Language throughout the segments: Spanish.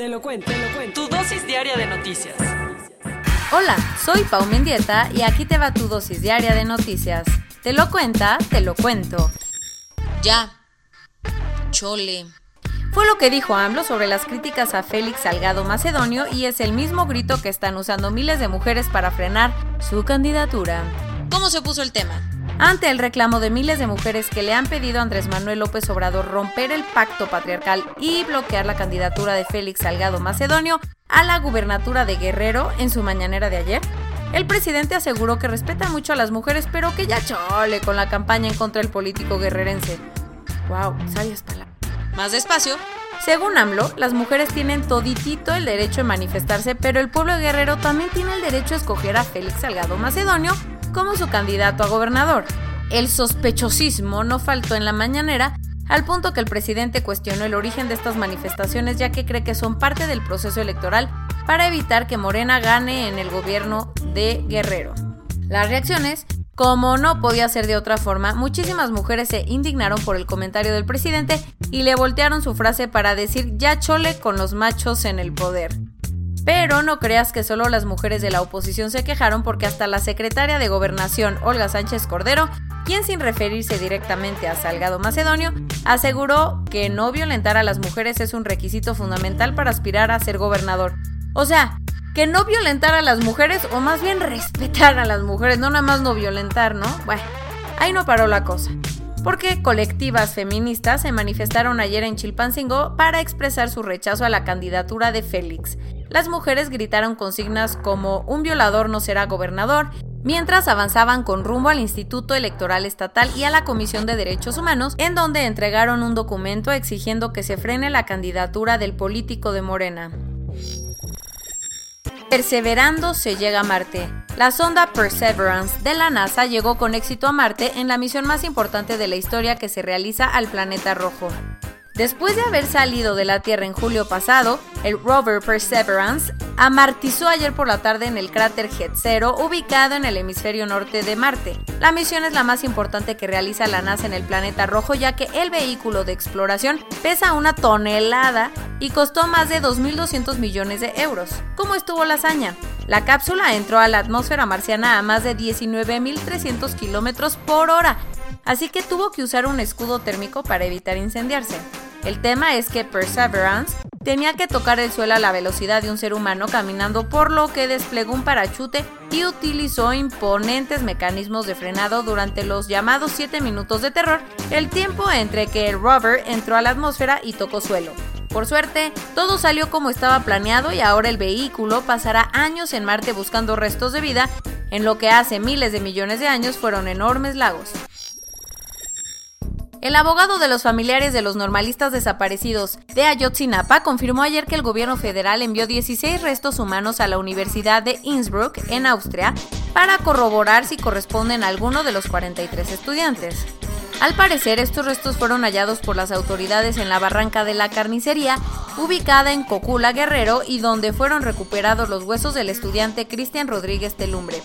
Te lo cuento, te lo cuento. Tu dosis diaria de noticias. Hola, soy Pau Mendieta y aquí te va tu dosis diaria de noticias. Te lo cuenta, te lo cuento. Ya. Chole. Fue lo que dijo AMLO sobre las críticas a Félix Salgado Macedonio y es el mismo grito que están usando miles de mujeres para frenar su candidatura. ¿Cómo se puso el tema? Ante el reclamo de miles de mujeres que le han pedido a Andrés Manuel López Obrador romper el pacto patriarcal y bloquear la candidatura de Félix Salgado Macedonio a la gubernatura de Guerrero en su mañanera de ayer. El presidente aseguró que respeta mucho a las mujeres, pero que ya chole con la campaña en contra del político guerrerense. Wow, sabias palabras. Más despacio. Según AMLO, las mujeres tienen toditito el derecho de manifestarse, pero el pueblo de Guerrero también tiene el derecho a escoger a Félix Salgado Macedonio como su candidato a gobernador. El sospechosismo no faltó en la mañanera, al punto que el presidente cuestionó el origen de estas manifestaciones ya que cree que son parte del proceso electoral para evitar que Morena gane en el gobierno de Guerrero. Las reacciones, como no podía ser de otra forma, muchísimas mujeres se indignaron por el comentario del presidente y le voltearon su frase para decir ya chole con los machos en el poder. Pero no creas que solo las mujeres de la oposición se quejaron porque hasta la secretaria de Gobernación, Olga Sánchez Cordero, quien sin referirse directamente a Salgado Macedonio, aseguró que no violentar a las mujeres es un requisito fundamental para aspirar a ser gobernador. O sea, que no violentar a las mujeres o más bien respetar a las mujeres, no nada más no violentar, ¿no? Bueno, ahí no paró la cosa. Porque colectivas feministas se manifestaron ayer en Chilpancingo para expresar su rechazo a la candidatura de Félix las mujeres gritaron consignas como un violador no será gobernador, mientras avanzaban con rumbo al Instituto Electoral Estatal y a la Comisión de Derechos Humanos, en donde entregaron un documento exigiendo que se frene la candidatura del político de Morena. Perseverando se llega a Marte. La sonda Perseverance de la NASA llegó con éxito a Marte en la misión más importante de la historia que se realiza al planeta rojo. Después de haber salido de la Tierra en julio pasado, el rover Perseverance amartizó ayer por la tarde en el cráter Hetzero, ubicado en el hemisferio norte de Marte. La misión es la más importante que realiza la NASA en el planeta rojo, ya que el vehículo de exploración pesa una tonelada y costó más de 2.200 millones de euros. ¿Cómo estuvo la hazaña? La cápsula entró a la atmósfera marciana a más de 19.300 kilómetros por hora, así que tuvo que usar un escudo térmico para evitar incendiarse. El tema es que Perseverance tenía que tocar el suelo a la velocidad de un ser humano caminando, por lo que desplegó un parachute y utilizó imponentes mecanismos de frenado durante los llamados 7 minutos de terror, el tiempo entre que el rover entró a la atmósfera y tocó suelo. Por suerte, todo salió como estaba planeado y ahora el vehículo pasará años en Marte buscando restos de vida en lo que hace miles de millones de años fueron enormes lagos. El abogado de los familiares de los normalistas desaparecidos de Ayotzinapa confirmó ayer que el gobierno federal envió 16 restos humanos a la Universidad de Innsbruck, en Austria, para corroborar si corresponden a alguno de los 43 estudiantes. Al parecer, estos restos fueron hallados por las autoridades en la barranca de la carnicería, ubicada en Cocula Guerrero, y donde fueron recuperados los huesos del estudiante Cristian Rodríguez Telumbre.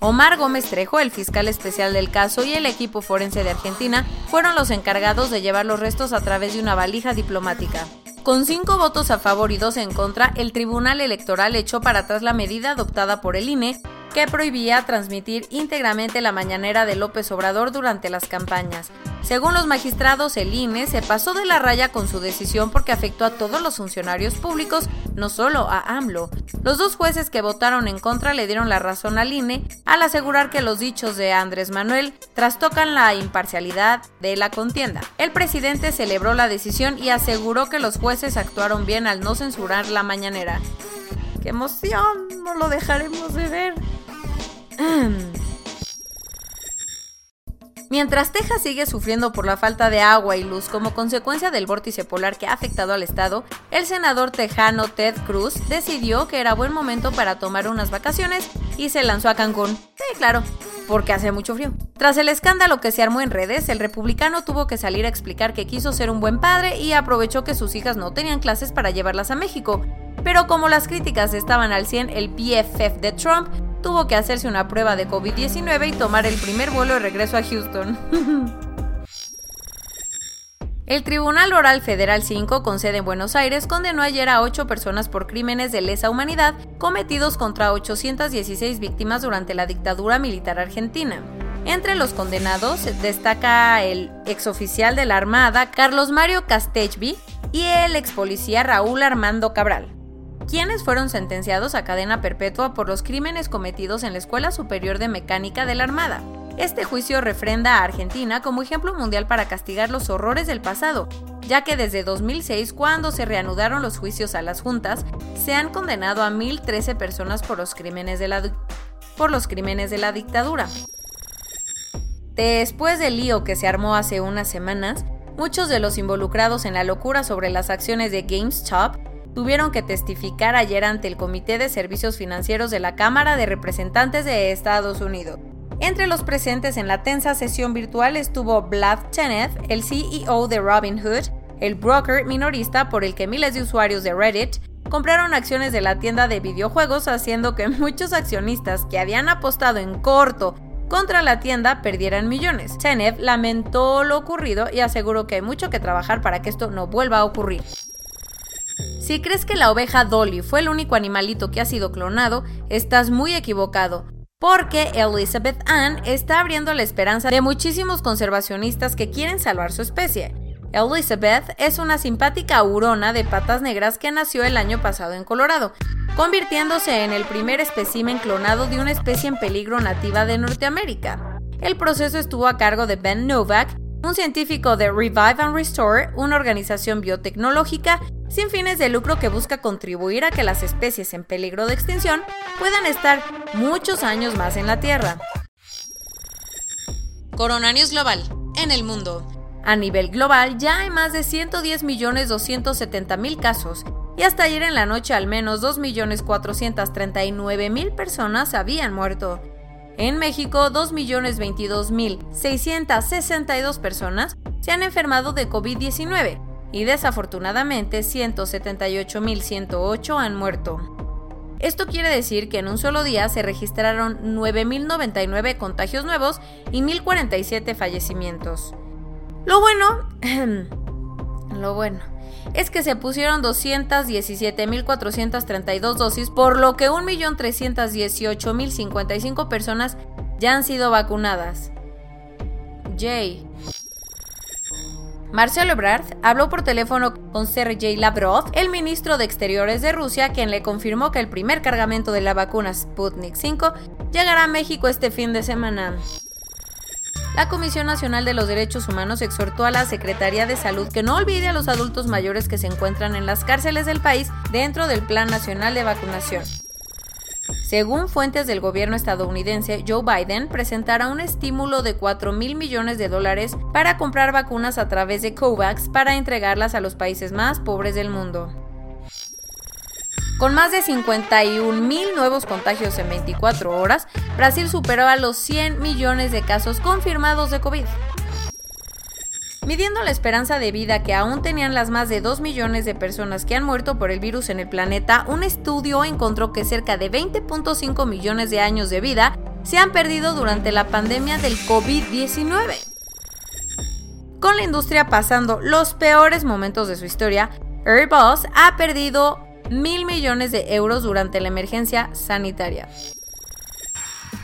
Omar Gómez Trejo, el fiscal especial del caso, y el equipo forense de Argentina fueron los encargados de llevar los restos a través de una valija diplomática. Con cinco votos a favor y dos en contra, el Tribunal Electoral echó para atrás la medida adoptada por el INE que prohibía transmitir íntegramente la mañanera de López Obrador durante las campañas. Según los magistrados, el INE se pasó de la raya con su decisión porque afectó a todos los funcionarios públicos, no solo a AMLO. Los dos jueces que votaron en contra le dieron la razón al INE al asegurar que los dichos de Andrés Manuel trastocan la imparcialidad de la contienda. El presidente celebró la decisión y aseguró que los jueces actuaron bien al no censurar la mañanera. ¡Qué emoción! No lo dejaremos de ver. Mientras Texas sigue sufriendo por la falta de agua y luz como consecuencia del vórtice polar que ha afectado al estado, el senador tejano Ted Cruz decidió que era buen momento para tomar unas vacaciones y se lanzó a Cancún. Sí, claro, porque hace mucho frío. Tras el escándalo que se armó en redes, el republicano tuvo que salir a explicar que quiso ser un buen padre y aprovechó que sus hijas no tenían clases para llevarlas a México. Pero como las críticas estaban al 100, el BFF de Trump tuvo que hacerse una prueba de COVID-19 y tomar el primer vuelo de regreso a Houston. El Tribunal Oral Federal 5, con sede en Buenos Aires, condenó ayer a ocho personas por crímenes de lesa humanidad cometidos contra 816 víctimas durante la dictadura militar argentina. Entre los condenados destaca el exoficial de la Armada Carlos Mario Castellvi y el ex policía Raúl Armando Cabral quienes fueron sentenciados a cadena perpetua por los crímenes cometidos en la Escuela Superior de Mecánica de la Armada. Este juicio refrenda a Argentina como ejemplo mundial para castigar los horrores del pasado, ya que desde 2006, cuando se reanudaron los juicios a las juntas, se han condenado a 1.013 personas por los crímenes de la, por los crímenes de la dictadura. Después del lío que se armó hace unas semanas, muchos de los involucrados en la locura sobre las acciones de GameStop tuvieron que testificar ayer ante el Comité de Servicios Financieros de la Cámara de Representantes de Estados Unidos. Entre los presentes en la tensa sesión virtual estuvo Vlad Cheneth, el CEO de Robinhood, el broker minorista por el que miles de usuarios de Reddit compraron acciones de la tienda de videojuegos, haciendo que muchos accionistas que habían apostado en corto contra la tienda perdieran millones. Cheneth lamentó lo ocurrido y aseguró que hay mucho que trabajar para que esto no vuelva a ocurrir. Si crees que la oveja Dolly fue el único animalito que ha sido clonado, estás muy equivocado, porque Elizabeth Ann está abriendo la esperanza de muchísimos conservacionistas que quieren salvar su especie. Elizabeth es una simpática hurona de patas negras que nació el año pasado en Colorado, convirtiéndose en el primer espécimen clonado de una especie en peligro nativa de Norteamérica. El proceso estuvo a cargo de Ben Novak, un científico de Revive and Restore, una organización biotecnológica sin fines de lucro que busca contribuir a que las especies en peligro de extinción puedan estar muchos años más en la Tierra. Coronavirus global en el mundo. A nivel global ya hay más de 110.270.000 casos y hasta ayer en la noche al menos 2.439.000 personas habían muerto. En México, 2.022.662 personas se han enfermado de COVID-19 y desafortunadamente 178.108 han muerto. Esto quiere decir que en un solo día se registraron 9.099 contagios nuevos y 1.047 fallecimientos. Lo bueno, lo bueno, es que se pusieron 217.432 dosis, por lo que 1.318.055 personas ya han sido vacunadas. Jay. Marcelo Ebrard habló por teléfono con Sergei Lavrov, el ministro de Exteriores de Rusia, quien le confirmó que el primer cargamento de la vacuna Sputnik 5 llegará a México este fin de semana. La Comisión Nacional de los Derechos Humanos exhortó a la Secretaría de Salud que no olvide a los adultos mayores que se encuentran en las cárceles del país dentro del Plan Nacional de Vacunación. Según fuentes del gobierno estadounidense, Joe Biden presentará un estímulo de 4 mil millones de dólares para comprar vacunas a través de COVAX para entregarlas a los países más pobres del mundo. Con más de 51 mil nuevos contagios en 24 horas, Brasil superó a los 100 millones de casos confirmados de COVID. Midiendo la esperanza de vida que aún tenían las más de 2 millones de personas que han muerto por el virus en el planeta, un estudio encontró que cerca de 20.5 millones de años de vida se han perdido durante la pandemia del COVID-19. Con la industria pasando los peores momentos de su historia, Airbus ha perdido mil millones de euros durante la emergencia sanitaria.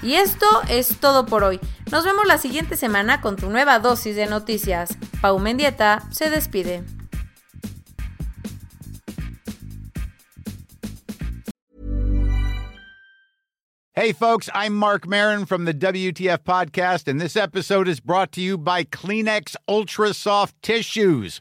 Y esto es todo por hoy. Nos vemos la siguiente semana con tu nueva dosis de noticias. Pau Mendieta se despide. Hey, folks, I'm Mark Marin from the WTF Podcast, and this episode is brought to you by Kleenex Ultra Soft Tissues